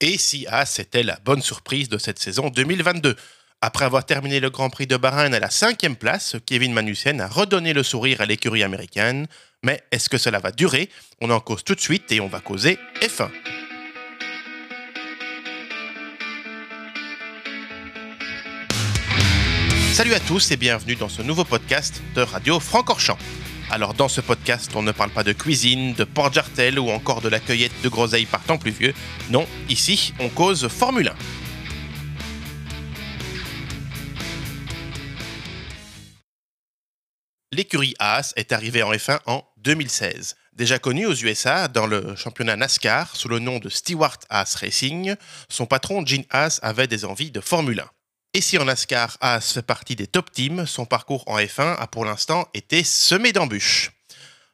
Et si Haas c'était la bonne surprise de cette saison 2022 après avoir terminé le Grand Prix de Bahreïn à la cinquième place, Kevin Magnussen a redonné le sourire à l'écurie américaine. Mais est-ce que cela va durer? On en cause tout de suite et on va causer F1. Salut à tous et bienvenue dans ce nouveau podcast de Radio Francorchamps. Alors dans ce podcast, on ne parle pas de cuisine, de port jartel ou encore de la cueillette de groseilles par temps pluvieux. Non, ici, on cause Formule 1. L'écurie Haas est arrivée en F1 en 2016. Déjà connu aux USA dans le championnat NASCAR sous le nom de Stewart Haas Racing, son patron Gene Haas avait des envies de Formule 1. Et si en NASCAR, Haas fait partie des top teams, son parcours en F1 a pour l'instant été semé d'embûches.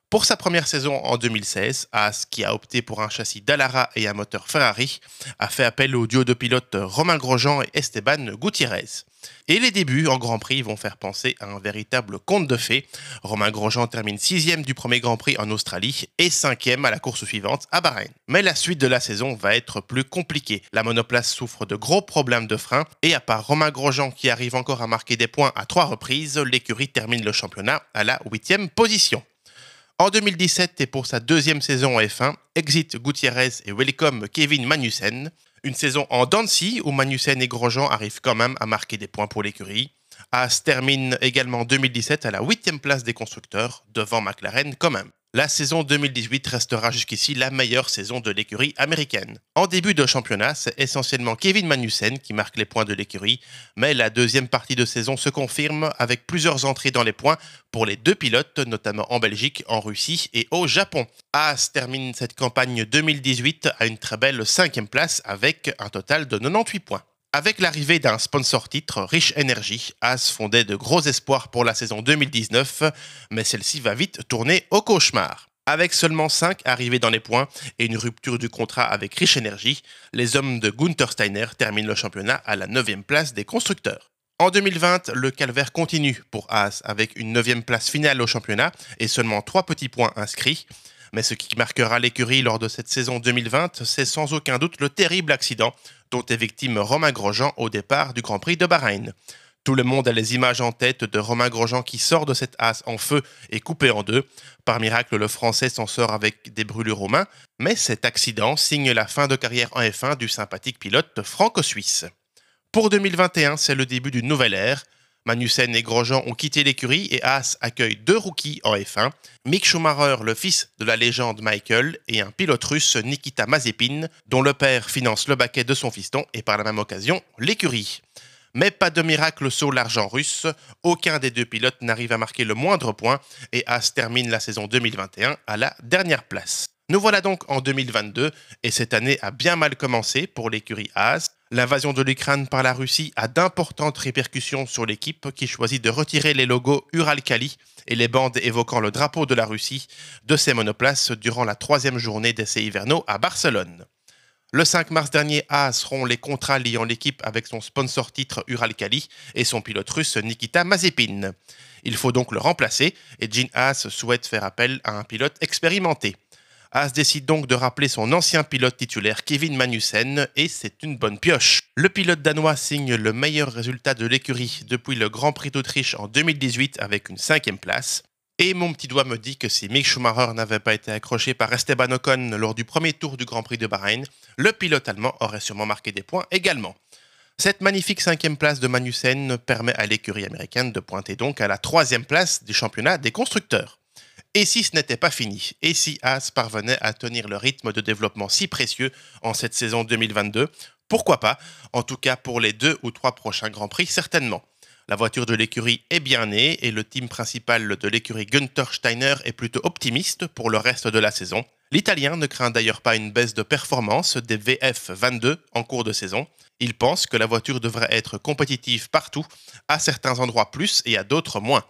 Pour sa première saison en 2016, Haas, qui a opté pour un châssis Dallara et un moteur Ferrari, a fait appel au duo de pilotes Romain Grosjean et Esteban Gutiérrez. Et les débuts en Grand Prix vont faire penser à un véritable conte de fées. Romain Grosjean termine sixième du premier Grand Prix en Australie et cinquième à la course suivante à Bahreïn. Mais la suite de la saison va être plus compliquée. La monoplace souffre de gros problèmes de frein et à part Romain Grosjean qui arrive encore à marquer des points à trois reprises, l'écurie termine le championnat à la huitième position. En 2017 et pour sa deuxième saison en F1, exit Gutiérrez et welcome Kevin Magnussen. Une saison en Dancy où Magnussen et Grosjean arrivent quand même à marquer des points pour l'écurie. Haas termine également en 2017 à la huitième place des constructeurs, devant McLaren quand même. La saison 2018 restera jusqu'ici la meilleure saison de l'écurie américaine. En début de championnat, c'est essentiellement Kevin Magnussen qui marque les points de l'écurie, mais la deuxième partie de saison se confirme avec plusieurs entrées dans les points pour les deux pilotes, notamment en Belgique, en Russie et au Japon. Haas termine cette campagne 2018 à une très belle cinquième place avec un total de 98 points. Avec l'arrivée d'un sponsor titre, Rich Energy, Haas fondait de gros espoirs pour la saison 2019, mais celle-ci va vite tourner au cauchemar. Avec seulement 5 arrivées dans les points et une rupture du contrat avec Rich Energy, les hommes de Gunther Steiner terminent le championnat à la 9 place des constructeurs. En 2020, le calvaire continue pour Haas avec une 9 place finale au championnat et seulement 3 petits points inscrits. Mais ce qui marquera l'écurie lors de cette saison 2020, c'est sans aucun doute le terrible accident dont est victime Romain Grosjean au départ du Grand Prix de Bahreïn. Tout le monde a les images en tête de Romain Grosjean qui sort de cette as en feu et coupé en deux. Par miracle, le Français s'en sort avec des brûlures aux mains, mais cet accident signe la fin de carrière en F1 du sympathique pilote franco-suisse. Pour 2021, c'est le début d'une nouvelle ère. Magnussen et Grosjean ont quitté l'écurie et Haas accueille deux rookies en F1, Mick Schumacher, le fils de la légende Michael, et un pilote russe, Nikita Mazepin, dont le père finance le baquet de son fiston et par la même occasion l'écurie. Mais pas de miracle sur l'argent russe, aucun des deux pilotes n'arrive à marquer le moindre point et Haas termine la saison 2021 à la dernière place. Nous voilà donc en 2022 et cette année a bien mal commencé pour l'écurie Haas. L'invasion de l'Ukraine par la Russie a d'importantes répercussions sur l'équipe qui choisit de retirer les logos Uralkali et les bandes évoquant le drapeau de la Russie de ses monoplaces durant la troisième journée d'essais hivernaux à Barcelone. Le 5 mars dernier, Haas seront les contrats liant l'équipe avec son sponsor titre Uralkali et son pilote russe Nikita Mazepin. Il faut donc le remplacer et Gene Haas souhaite faire appel à un pilote expérimenté. Haas décide donc de rappeler son ancien pilote titulaire Kevin Magnussen et c'est une bonne pioche. Le pilote danois signe le meilleur résultat de l'écurie depuis le Grand Prix d'Autriche en 2018 avec une cinquième place. Et mon petit doigt me dit que si Mick Schumacher n'avait pas été accroché par Esteban Ocon lors du premier tour du Grand Prix de Bahreïn, le pilote allemand aurait sûrement marqué des points également. Cette magnifique cinquième place de Magnussen permet à l'écurie américaine de pointer donc à la troisième place du championnat des constructeurs. Et si ce n'était pas fini? Et si Haas parvenait à tenir le rythme de développement si précieux en cette saison 2022 Pourquoi pas? En tout cas pour les deux ou trois prochains Grands Prix, certainement. La voiture de l'écurie est bien née et le team principal de l'écurie Günther Steiner est plutôt optimiste pour le reste de la saison. L'Italien ne craint d'ailleurs pas une baisse de performance des VF22 en cours de saison. Il pense que la voiture devrait être compétitive partout, à certains endroits plus et à d'autres moins.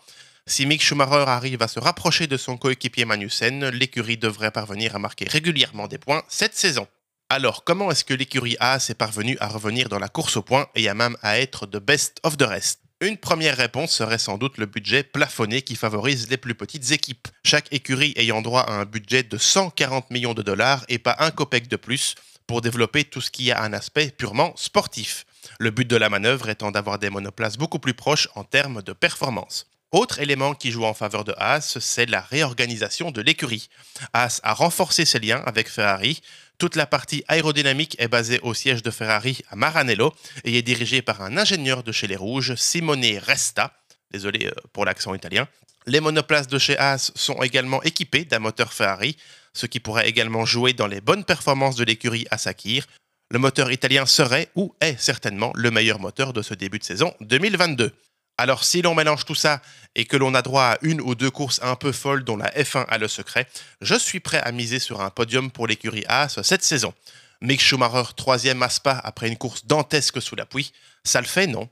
Si Mick Schumacher arrive à se rapprocher de son coéquipier Magnussen, l'écurie devrait parvenir à marquer régulièrement des points cette saison. Alors, comment est-ce que l'écurie A est parvenue à revenir dans la course au point et à même à être de best of the rest? Une première réponse serait sans doute le budget plafonné qui favorise les plus petites équipes. Chaque écurie ayant droit à un budget de 140 millions de dollars et pas un copec de plus pour développer tout ce qui a un aspect purement sportif. Le but de la manœuvre étant d'avoir des monoplaces beaucoup plus proches en termes de performance. Autre élément qui joue en faveur de Haas, c'est la réorganisation de l'écurie. Haas a renforcé ses liens avec Ferrari. Toute la partie aérodynamique est basée au siège de Ferrari à Maranello et est dirigée par un ingénieur de chez les Rouges, Simone Resta. Désolé euh, pour l'accent italien. Les monoplaces de chez Haas sont également équipées d'un moteur Ferrari, ce qui pourrait également jouer dans les bonnes performances de l'écurie à Sakir. Le moteur italien serait ou est certainement le meilleur moteur de ce début de saison 2022. Alors si l'on mélange tout ça et que l'on a droit à une ou deux courses un peu folles dont la F1 a le secret, je suis prêt à miser sur un podium pour l'écurie Haas cette saison. Mick Schumacher, troisième à Spa après une course dantesque sous la pluie, ça le fait, non?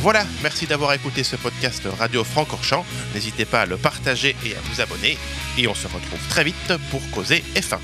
Voilà, merci d'avoir écouté ce podcast Radio Francorchamps. N'hésitez pas à le partager et à vous abonner. Et on se retrouve très vite pour causer F1.